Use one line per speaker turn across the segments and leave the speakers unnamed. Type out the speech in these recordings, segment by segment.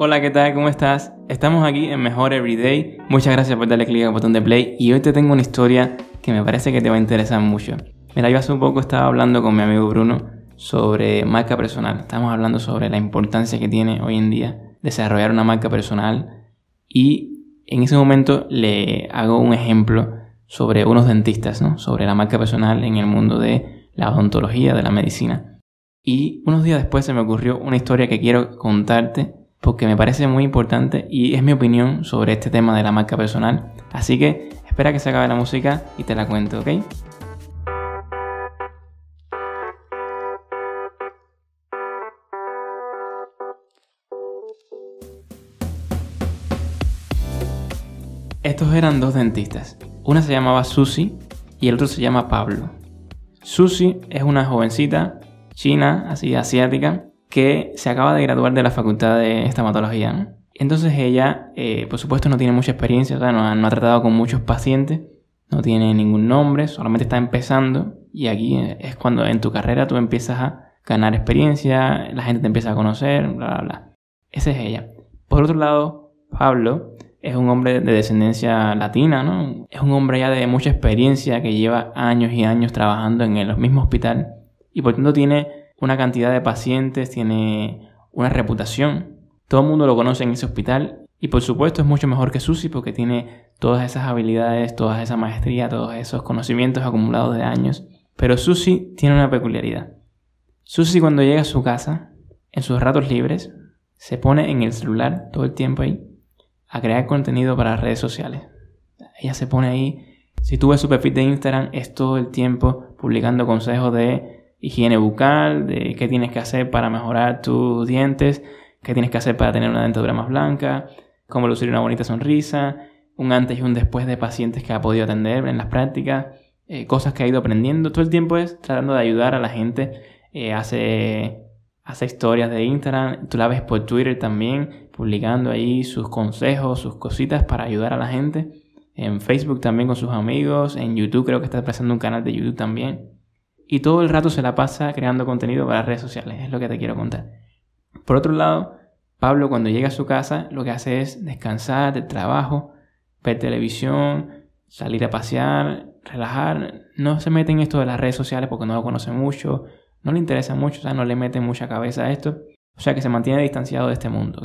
Hola, ¿qué tal? ¿Cómo estás? Estamos aquí en Mejor Everyday. Muchas gracias por darle clic al botón de play y hoy te tengo una historia que me parece que te va a interesar mucho. Mira, yo hace un poco estaba hablando con mi amigo Bruno sobre marca personal. Estamos hablando sobre la importancia que tiene hoy en día desarrollar una marca personal y en ese momento le hago un ejemplo sobre unos dentistas, ¿no? Sobre la marca personal en el mundo de la odontología, de la medicina. Y unos días después se me ocurrió una historia que quiero contarte porque me parece muy importante y es mi opinión sobre este tema de la marca personal. Así que espera que se acabe la música y te la cuento, ¿ok? Estos eran dos dentistas. Una se llamaba Susi y el otro se llama Pablo. Susi es una jovencita china, así asiática, que se acaba de graduar de la facultad de estomatología. Entonces ella, eh, por supuesto, no tiene mucha experiencia, o sea, no, no, ha tratado con muchos pacientes, no tiene ningún nombre, solamente está empezando y aquí es cuando en tu carrera tú empiezas a ganar experiencia, la gente te empieza a conocer, bla, bla, bla. Esa es ella. Por otro lado, Pablo es un hombre de descendencia latina, ¿no? Es un hombre ya de mucha experiencia que lleva años y años trabajando en el mismo hospital y por tanto tiene una cantidad de pacientes, tiene una reputación. Todo el mundo lo conoce en ese hospital y por supuesto es mucho mejor que Susi porque tiene todas esas habilidades, toda esa maestría, todos esos conocimientos acumulados de años. Pero Susi tiene una peculiaridad. Susi cuando llega a su casa, en sus ratos libres, se pone en el celular todo el tiempo ahí a crear contenido para redes sociales. Ella se pone ahí, si tú ves su perfil de Instagram, es todo el tiempo publicando consejos de higiene bucal, de qué tienes que hacer para mejorar tus dientes, qué tienes que hacer para tener una dentadura más blanca, cómo lucir una bonita sonrisa, un antes y un después de pacientes que ha podido atender en las prácticas, eh, cosas que ha ido aprendiendo. Todo el tiempo es tratando de ayudar a la gente. Eh, hace, hace historias de Instagram, tú la ves por Twitter también, publicando ahí sus consejos, sus cositas para ayudar a la gente. En Facebook también con sus amigos, en YouTube creo que está empezando un canal de YouTube también y todo el rato se la pasa creando contenido para redes sociales, es lo que te quiero contar. Por otro lado, Pablo cuando llega a su casa lo que hace es descansar del trabajo, ver televisión, salir a pasear, relajar, no se mete en esto de las redes sociales porque no lo conoce mucho, no le interesa mucho, o sea, no le mete mucha cabeza a esto, o sea que se mantiene distanciado de este mundo.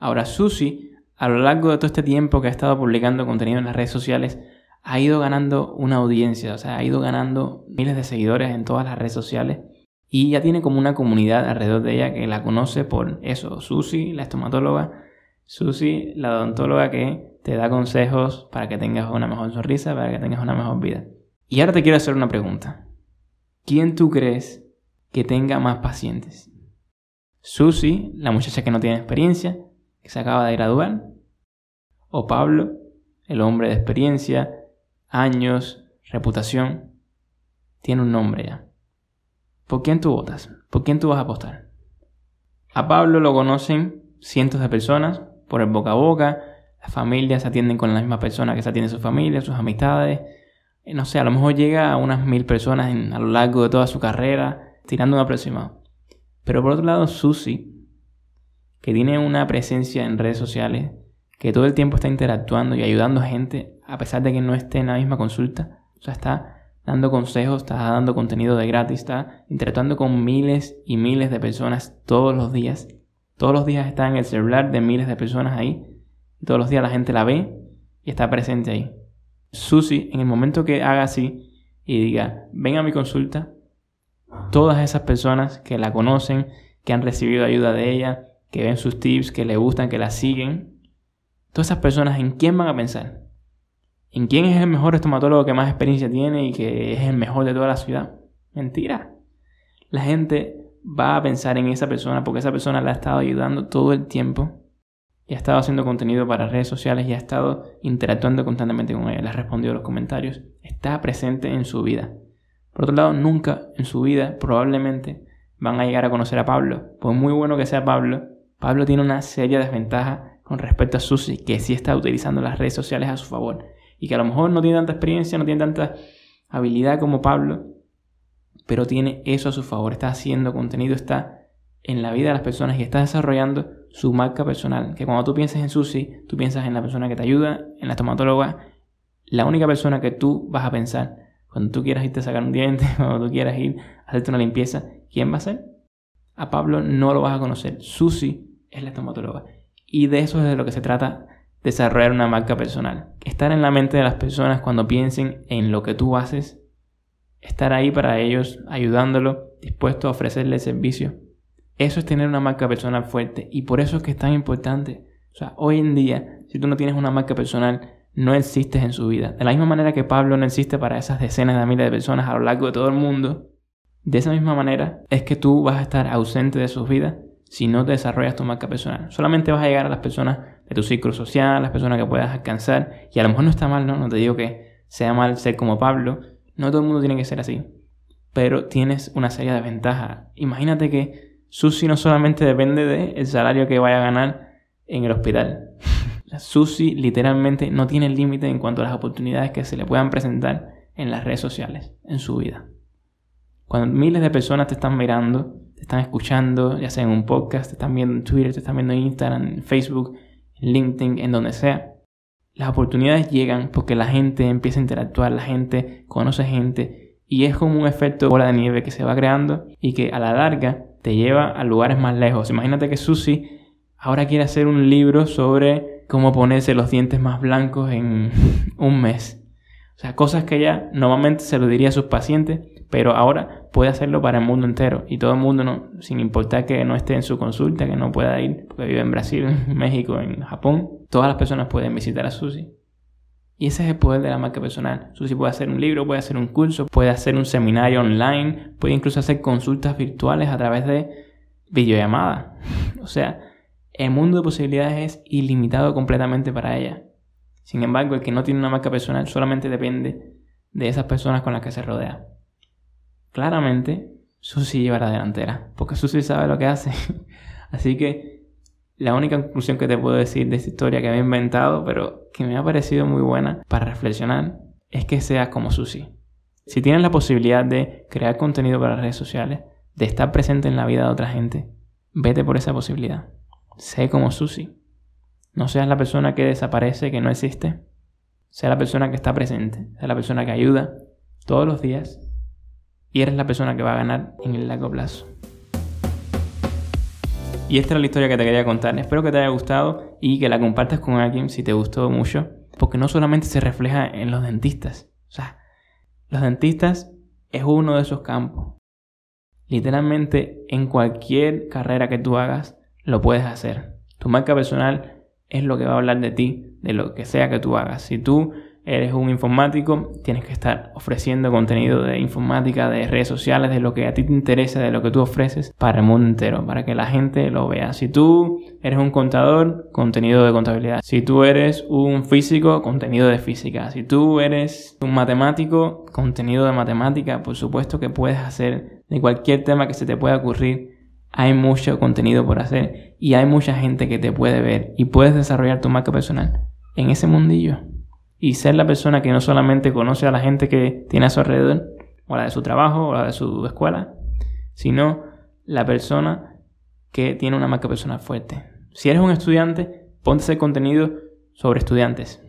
Ahora Susi, a lo largo de todo este tiempo que ha estado publicando contenido en las redes sociales, ha ido ganando una audiencia, o sea, ha ido ganando miles de seguidores en todas las redes sociales y ya tiene como una comunidad alrededor de ella que la conoce por eso, Susi, la estomatóloga, Susi, la odontóloga que te da consejos para que tengas una mejor sonrisa, para que tengas una mejor vida. Y ahora te quiero hacer una pregunta. ¿Quién tú crees que tenga más pacientes? Susi, la muchacha que no tiene experiencia, que se acaba de graduar, o Pablo, el hombre de experiencia, años, reputación, tiene un nombre ya. ¿Por quién tú votas? ¿Por quién tú vas a apostar? A Pablo lo conocen cientos de personas por el boca a boca, las familias se atienden con la misma persona que se atiende su familia, sus amistades. Eh, no sé, a lo mejor llega a unas mil personas a lo largo de toda su carrera, tirando un aproximado. Pero por otro lado, Susi, que tiene una presencia en redes sociales, que todo el tiempo está interactuando y ayudando a gente a pesar de que no esté en la misma consulta. O está dando consejos, está dando contenido de gratis, está interactuando con miles y miles de personas todos los días. Todos los días está en el celular de miles de personas ahí. Todos los días la gente la ve y está presente ahí. Susi, en el momento que haga así y diga, ven a mi consulta, todas esas personas que la conocen, que han recibido ayuda de ella, que ven sus tips, que le gustan, que la siguen, todas esas personas, ¿en quién van a pensar? ¿En quién es el mejor estomatólogo que más experiencia tiene y que es el mejor de toda la ciudad? Mentira. La gente va a pensar en esa persona porque esa persona la ha estado ayudando todo el tiempo y ha estado haciendo contenido para redes sociales y ha estado interactuando constantemente con ella, le ha respondido a los comentarios, está presente en su vida. Por otro lado, nunca en su vida probablemente van a llegar a conocer a Pablo. Por muy bueno que sea Pablo, Pablo tiene una seria desventaja con respecto a Susi, que sí está utilizando las redes sociales a su favor y que a lo mejor no tiene tanta experiencia, no tiene tanta habilidad como Pablo, pero tiene eso a su favor, está haciendo contenido, está en la vida de las personas y estás desarrollando su marca personal. Que cuando tú pienses en Susi, tú piensas en la persona que te ayuda, en la estomatóloga, la única persona que tú vas a pensar cuando tú quieras irte a sacar un diente, cuando tú quieras ir a hacerte una limpieza, ¿quién va a ser? A Pablo no lo vas a conocer. Susi es la estomatóloga. Y de eso es de lo que se trata desarrollar una marca personal. Estar en la mente de las personas cuando piensen en lo que tú haces. Estar ahí para ellos, ayudándolo, dispuesto a ofrecerle servicio. Eso es tener una marca personal fuerte. Y por eso es que es tan importante. O sea, hoy en día, si tú no tienes una marca personal, no existes en su vida. De la misma manera que Pablo no existe para esas decenas de miles de personas a lo largo de todo el mundo, de esa misma manera es que tú vas a estar ausente de sus vidas si no te desarrollas tu marca personal. Solamente vas a llegar a las personas de tu ciclo social, las personas que puedas alcanzar. Y a lo mejor no está mal, ¿no? No te digo que sea mal ser como Pablo. No todo el mundo tiene que ser así. Pero tienes una serie de ventajas. Imagínate que Susi no solamente depende del salario que vaya a ganar en el hospital. Susi literalmente no tiene límite en cuanto a las oportunidades que se le puedan presentar en las redes sociales, en su vida. Cuando miles de personas te están mirando, te están escuchando, ya sea en un podcast, te están viendo en Twitter, te están viendo en Instagram, en Facebook, en LinkedIn, en donde sea, las oportunidades llegan porque la gente empieza a interactuar, la gente conoce gente y es como un efecto bola de nieve que se va creando y que a la larga te lleva a lugares más lejos. Imagínate que Susi ahora quiere hacer un libro sobre cómo ponerse los dientes más blancos en un mes. O sea, cosas que ella normalmente se lo diría a sus pacientes, pero ahora puede hacerlo para el mundo entero y todo el mundo, no, sin importar que no esté en su consulta, que no pueda ir, porque vive en Brasil, en México, en Japón, todas las personas pueden visitar a Susi. Y ese es el poder de la marca personal. Susi puede hacer un libro, puede hacer un curso, puede hacer un seminario online, puede incluso hacer consultas virtuales a través de videollamadas. O sea, el mundo de posibilidades es ilimitado completamente para ella. Sin embargo, el que no tiene una marca personal solamente depende de esas personas con las que se rodea. Claramente, Susi lleva la delantera, porque Susi sabe lo que hace. Así que la única conclusión que te puedo decir de esta historia que me he inventado, pero que me ha parecido muy buena para reflexionar, es que seas como Susi. Si tienes la posibilidad de crear contenido para redes sociales, de estar presente en la vida de otra gente, vete por esa posibilidad. Sé como Susi. No seas la persona que desaparece, que no existe. Sea la persona que está presente. Sea la persona que ayuda todos los días. Y eres la persona que va a ganar en el largo plazo. Y esta es la historia que te quería contar. Espero que te haya gustado y que la compartas con alguien si te gustó mucho. Porque no solamente se refleja en los dentistas. O sea, los dentistas es uno de esos campos. Literalmente en cualquier carrera que tú hagas, lo puedes hacer. Tu marca personal es lo que va a hablar de ti, de lo que sea que tú hagas. Si tú eres un informático, tienes que estar ofreciendo contenido de informática, de redes sociales, de lo que a ti te interesa, de lo que tú ofreces para el mundo entero, para que la gente lo vea. Si tú eres un contador, contenido de contabilidad. Si tú eres un físico, contenido de física. Si tú eres un matemático, contenido de matemática. Por supuesto que puedes hacer de cualquier tema que se te pueda ocurrir hay mucho contenido por hacer y hay mucha gente que te puede ver y puedes desarrollar tu marca personal en ese mundillo y ser la persona que no solamente conoce a la gente que tiene a su alrededor o la de su trabajo o la de su escuela, sino la persona que tiene una marca personal fuerte. Si eres un estudiante, ponte ese contenido sobre estudiantes.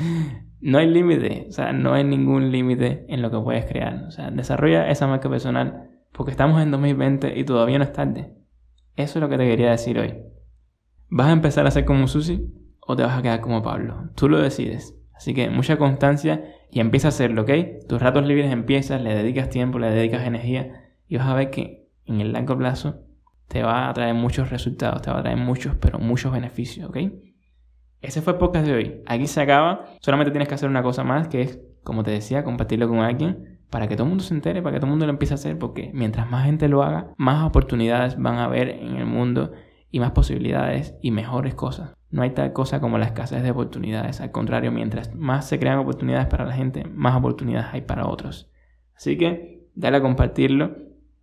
no hay límite, o sea, no hay ningún límite en lo que puedes crear. O sea, desarrolla esa marca personal porque estamos en 2020 y todavía no es tarde. Eso es lo que te quería decir hoy. ¿Vas a empezar a ser como Susi o te vas a quedar como Pablo? Tú lo decides. Así que mucha constancia y empieza a hacerlo, ¿ok? Tus ratos libres empiezas, le dedicas tiempo, le dedicas energía y vas a ver que en el largo plazo te va a traer muchos resultados, te va a traer muchos, pero muchos beneficios, ¿ok? Ese fue el podcast de hoy. Aquí se acaba. Solamente tienes que hacer una cosa más, que es, como te decía, compartirlo con alguien para que todo el mundo se entere, para que todo el mundo lo empiece a hacer, porque mientras más gente lo haga, más oportunidades van a haber en el mundo y más posibilidades y mejores cosas. No hay tal cosa como la escasez de oportunidades, al contrario, mientras más se crean oportunidades para la gente, más oportunidades hay para otros. Así que dale a compartirlo.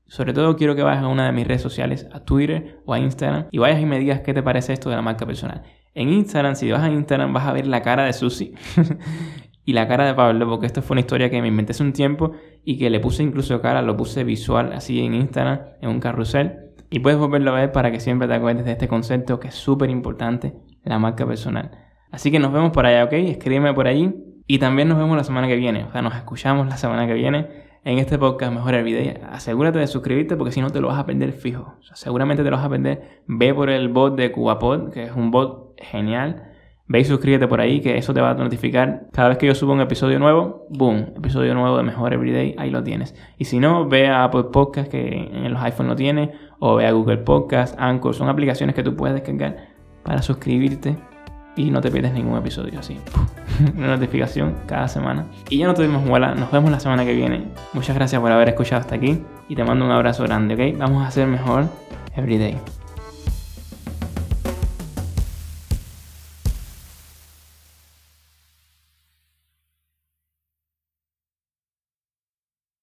Sobre todo quiero que vayas a una de mis redes sociales, a Twitter o a Instagram, y vayas y me digas qué te parece esto de la marca personal. En Instagram, si vas a Instagram, vas a ver la cara de Susi y la cara de Pablo, porque esto fue una historia que me inventé hace un tiempo y que le puse incluso cara, lo puse visual así en Instagram, en un carrusel, y puedes volverlo a ver para que siempre te acuerdes de este concepto que es súper importante, la marca personal. Así que nos vemos por allá, ¿ok? Escríbeme por allí y también nos vemos la semana que viene. O sea, nos escuchamos la semana que viene en este podcast Mejor el Video. Asegúrate de suscribirte porque si no te lo vas a perder fijo. O sea, seguramente te lo vas a perder. Ve por el bot de CubaPod, que es un bot genial. Ve y suscríbete por ahí, que eso te va a notificar cada vez que yo subo un episodio nuevo. Boom, episodio nuevo de Mejor Everyday, ahí lo tienes. Y si no, ve a Apple Podcast, que en los iPhones lo tiene, o ve a Google Podcast, Anchor, son aplicaciones que tú puedes descargar para suscribirte y no te pierdes ningún episodio así. Una notificación cada semana. Y ya no tuvimos muela, nos vemos la semana que viene. Muchas gracias por haber escuchado hasta aquí y te mando un abrazo grande, ¿ok? Vamos a hacer mejor everyday.